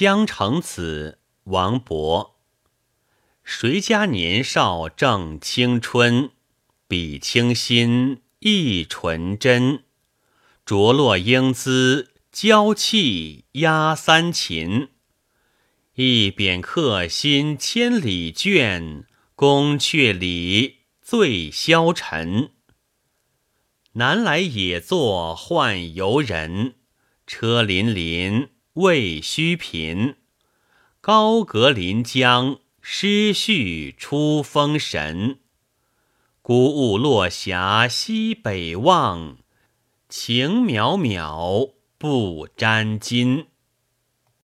江城子，王勃。谁家年少正青春？比清新亦纯真。着落英姿，娇气压三秦。一扁客心千里倦，宫阙里醉消沉。南来野作宦游人，车辚辚未须贫。高阁临江，诗序出风神。孤鹜落霞西北望，情渺渺不沾巾。